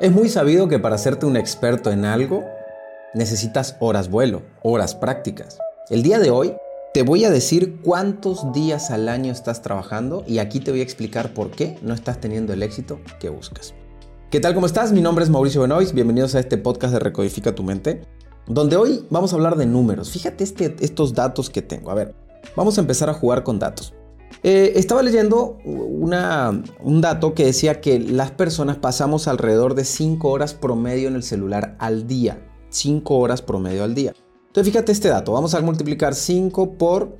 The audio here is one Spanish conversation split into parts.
Es muy sabido que para hacerte un experto en algo necesitas horas vuelo, horas prácticas. El día de hoy te voy a decir cuántos días al año estás trabajando y aquí te voy a explicar por qué no estás teniendo el éxito que buscas. ¿Qué tal? ¿Cómo estás? Mi nombre es Mauricio Benoist. Bienvenidos a este podcast de Recodifica tu mente, donde hoy vamos a hablar de números. Fíjate este, estos datos que tengo. A ver, vamos a empezar a jugar con datos. Eh, estaba leyendo un dato que decía que las personas pasamos alrededor de 5 horas promedio en el celular al día. 5 horas promedio al día. Entonces fíjate este dato, vamos a multiplicar 5 por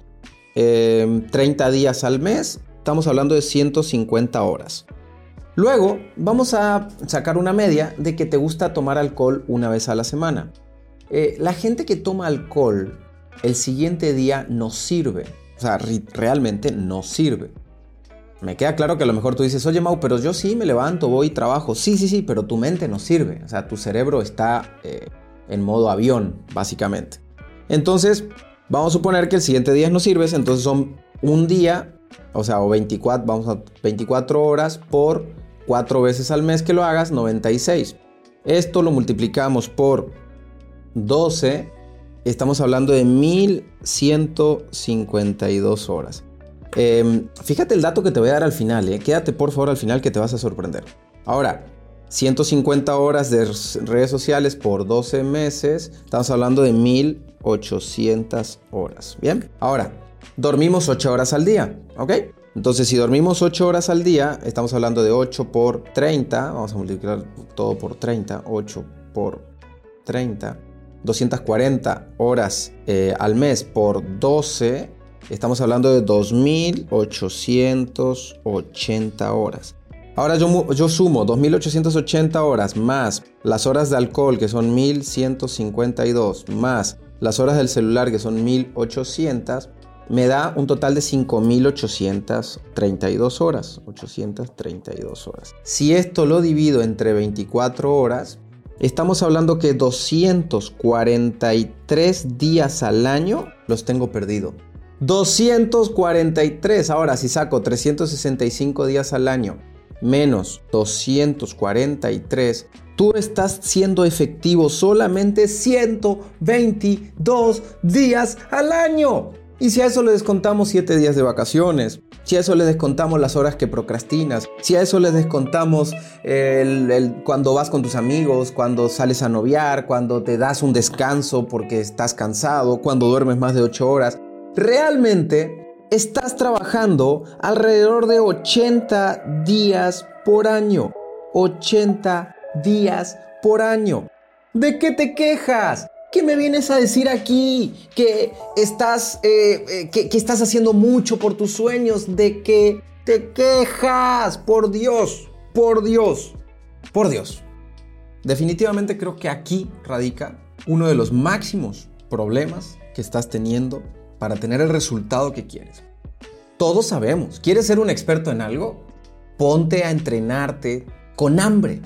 30 eh, días al mes, estamos hablando de 150 horas. Luego vamos a sacar una media de que te gusta tomar alcohol una vez a la semana. Eh, la gente que toma alcohol el siguiente día no sirve. O sea, realmente no sirve. Me queda claro que a lo mejor tú dices, oye Mau, pero yo sí me levanto, voy y trabajo. Sí, sí, sí, pero tu mente no sirve. O sea, tu cerebro está eh, en modo avión, básicamente. Entonces, vamos a suponer que el siguiente día no sirves, entonces son un día, o sea, o 24, vamos a 24 horas por 4 veces al mes que lo hagas, 96. Esto lo multiplicamos por 12 estamos hablando de 1152 horas. Em, fíjate el dato que te voy a dar al final, eh. quédate por favor al final que te vas a sorprender. Ahora, 150 horas de redes sociales por 12 meses, estamos hablando de 1800 horas. Bien, ahora, dormimos 8 horas al día, ¿ok? Entonces, si dormimos 8 horas al día, estamos hablando de 8 por 30, vamos a multiplicar todo por 30, 8 por 30 240 horas eh, al mes por 12, estamos hablando de 2.880 horas. Ahora yo, yo sumo 2.880 horas más las horas de alcohol que son 1.152 más las horas del celular que son 1.800 me da un total de 5.832 horas. 832 horas. Si esto lo divido entre 24 horas, Estamos hablando que 243 días al año los tengo perdido. 243. Ahora, si saco 365 días al año menos 243, tú estás siendo efectivo solamente 122 días al año. Y si a eso le descontamos 7 días de vacaciones, si a eso le descontamos las horas que procrastinas, si a eso le descontamos el, cuando vas con tus amigos, cuando sales a noviar, cuando te das un descanso porque estás cansado, cuando duermes más de 8 horas, realmente estás trabajando alrededor de 80 días por año. 80 días por año. ¿De qué te quejas? ¿Qué me vienes a decir aquí? Que estás, eh, eh, que, estás haciendo mucho por tus sueños, de que te quejas. Por Dios, por Dios, por Dios. Definitivamente creo que aquí radica uno de los máximos problemas que estás teniendo para tener el resultado que quieres. Todos sabemos, ¿quieres ser un experto en algo? Ponte a entrenarte con hambre,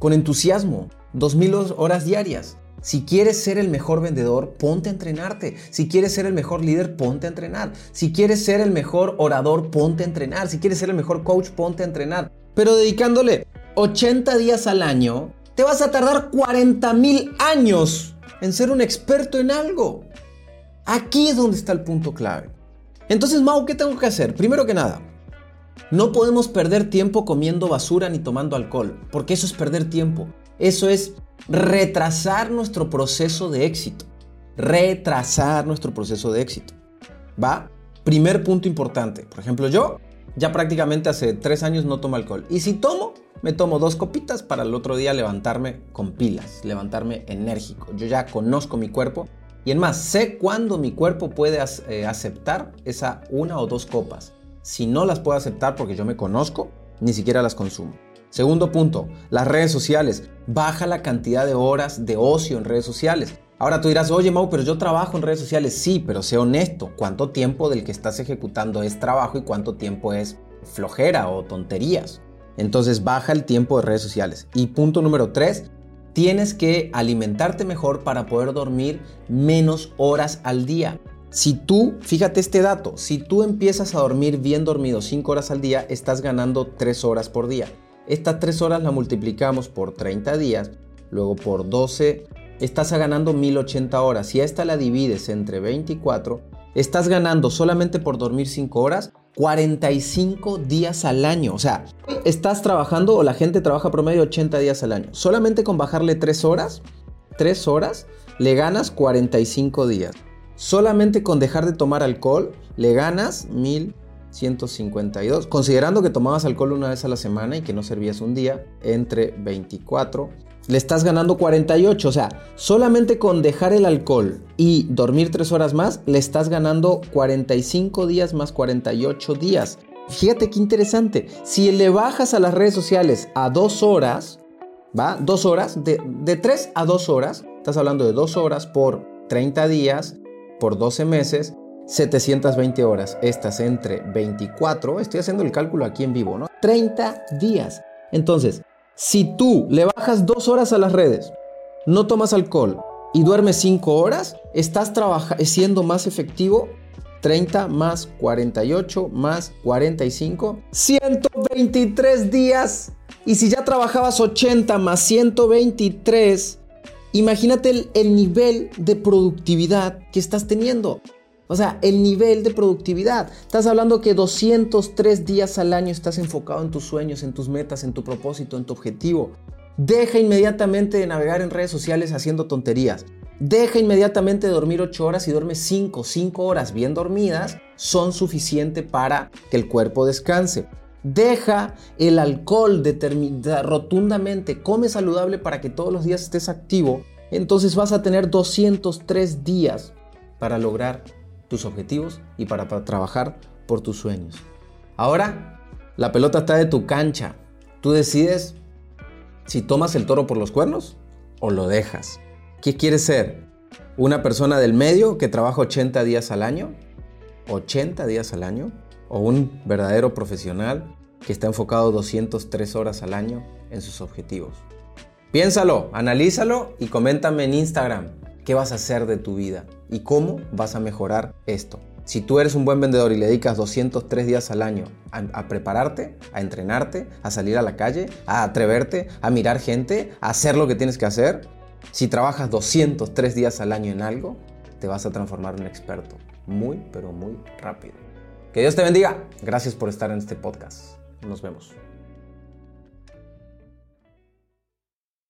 con entusiasmo, 2.000 horas diarias. Si quieres ser el mejor vendedor, ponte a entrenarte. Si quieres ser el mejor líder, ponte a entrenar. Si quieres ser el mejor orador, ponte a entrenar. Si quieres ser el mejor coach, ponte a entrenar. Pero dedicándole 80 días al año, te vas a tardar 40 mil años en ser un experto en algo. Aquí es donde está el punto clave. Entonces, Mau, ¿qué tengo que hacer? Primero que nada, no podemos perder tiempo comiendo basura ni tomando alcohol, porque eso es perder tiempo. Eso es retrasar nuestro proceso de éxito. Retrasar nuestro proceso de éxito. ¿Va? Primer punto importante. Por ejemplo, yo ya prácticamente hace tres años no tomo alcohol. Y si tomo, me tomo dos copitas para el otro día levantarme con pilas, levantarme enérgico. Yo ya conozco mi cuerpo y en más, sé cuándo mi cuerpo puede eh, aceptar esa una o dos copas. Si no las puedo aceptar porque yo me conozco, ni siquiera las consumo. Segundo punto, las redes sociales. Baja la cantidad de horas de ocio en redes sociales. Ahora tú dirás, oye Mau, pero yo trabajo en redes sociales. Sí, pero sé honesto. ¿Cuánto tiempo del que estás ejecutando es trabajo y cuánto tiempo es flojera o tonterías? Entonces baja el tiempo de redes sociales. Y punto número tres, tienes que alimentarte mejor para poder dormir menos horas al día. Si tú, fíjate este dato, si tú empiezas a dormir bien dormido 5 horas al día, estás ganando 3 horas por día. Estas 3 horas las multiplicamos por 30 días, luego por 12, estás ganando 1080 horas. Si a esta la divides entre 24, estás ganando solamente por dormir 5 horas 45 días al año. O sea, estás trabajando o la gente trabaja promedio 80 días al año. Solamente con bajarle 3 horas, 3 horas, le ganas 45 días. Solamente con dejar de tomar alcohol, le ganas 1152. Considerando que tomabas alcohol una vez a la semana y que no servías un día, entre 24 le estás ganando 48. O sea, solamente con dejar el alcohol y dormir 3 horas más, le estás ganando 45 días más 48 días. Fíjate qué interesante. Si le bajas a las redes sociales a 2 horas, ¿va? 2 horas, de, de 3 a 2 horas, estás hablando de 2 horas por 30 días, por 12 meses, 720 horas. Estas entre 24, estoy haciendo el cálculo aquí en vivo, ¿no? 30 días. Entonces, si tú le bajas dos horas a las redes, no tomas alcohol y duermes cinco horas, estás siendo más efectivo 30 más 48 más 45, 123 días. Y si ya trabajabas 80 más 123, imagínate el, nivel de productividad que estás teniendo. O sea, el nivel de productividad. Estás hablando que 203 días al año estás enfocado en tus sueños, en tus metas, en tu propósito, en tu objetivo. Deja inmediatamente de navegar en redes sociales haciendo tonterías. Deja inmediatamente de dormir 8 horas y duerme 5, 5 horas bien dormidas son suficiente para que el cuerpo descanse. Deja el alcohol rotundamente, come saludable para que todos los días estés activo. Entonces vas a tener 203 días para lograr tus objetivos y para, trabajar por tus sueños. Ahora, la pelota está de tu cancha. Tú decides si tomas el toro por los cuernos o lo dejas. ¿Qué quieres ser? ¿Una persona del medio que trabaja 80 días al año? ¿80 días al año? ¿O un verdadero profesional que está enfocado 203 horas al año en sus objetivos? Piénsalo, analízalo y coméntame en Instagram qué vas a hacer de tu vida y cómo vas a mejorar esto. Si tú eres un buen vendedor y le dedicas 203 días al año a, prepararte, a entrenarte, a salir a la calle, a atreverte, a mirar gente, a hacer lo que tienes que hacer, si trabajas 203 días al año en algo, te vas a transformar en un experto muy, pero muy rápido. Que Dios te bendiga. Gracias por estar en este podcast. Nos vemos.